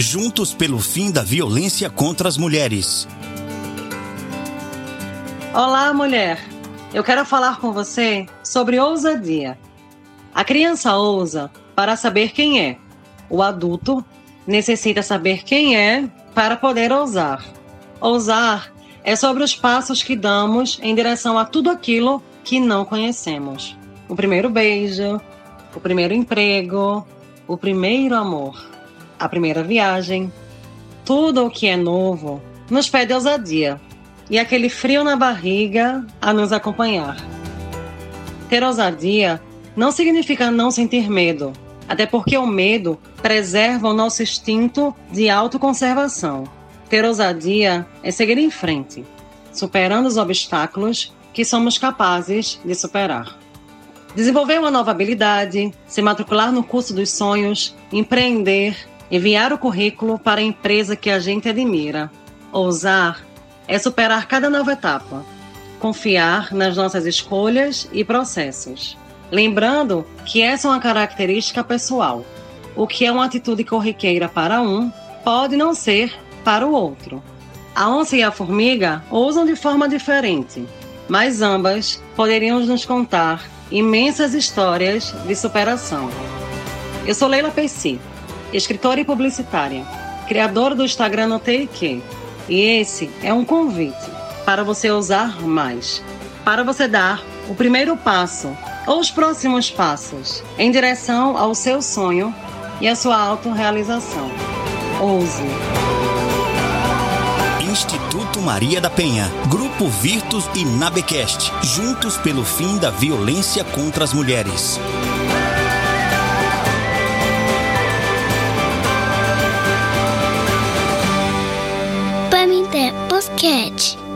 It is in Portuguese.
Juntos pelo fim da violência contra as mulheres. Olá, mulher. Eu quero falar com você sobre ousadia. A criança ousa para saber quem é. O adulto necessita saber quem é para poder ousar. Ousar é sobre os passos que damos em direção a tudo aquilo que não conhecemos. O primeiro beijo, o primeiro emprego, o primeiro amor, a primeira viagem. Tudo o que é novo nos pede ousadia e aquele frio na barriga a nos acompanhar. Ter ousadia não significa não sentir medo, até porque o medo preserva o nosso instinto de autoconservação. Ter ousadia é seguir em frente, superando os obstáculos que somos capazes de superar. Desenvolver uma nova habilidade, se matricular no curso dos sonhos, empreender, enviar o currículo para a empresa que a gente admira. Ousar é superar cada nova etapa, confiar nas nossas escolhas e processos. Lembrando que essa é uma característica pessoal. O que é uma atitude corriqueira para um pode não ser para o outro. A onça e a formiga ousam de forma diferente, mas ambas poderiam nos contar imensas histórias de superação. Eu sou Leila Pesci, escritora e publicitária, criadora do Instagram Notei Que, e esse é um convite para você usar mais, para você dar o primeiro passo ou os próximos passos em direção ao seu sonho e à sua autorrealização. Ouse. Instituto Maria da Penha, Grupo Virtus e Nabecast, juntos pelo fim da violência contra as mulheres. Apple's Catch.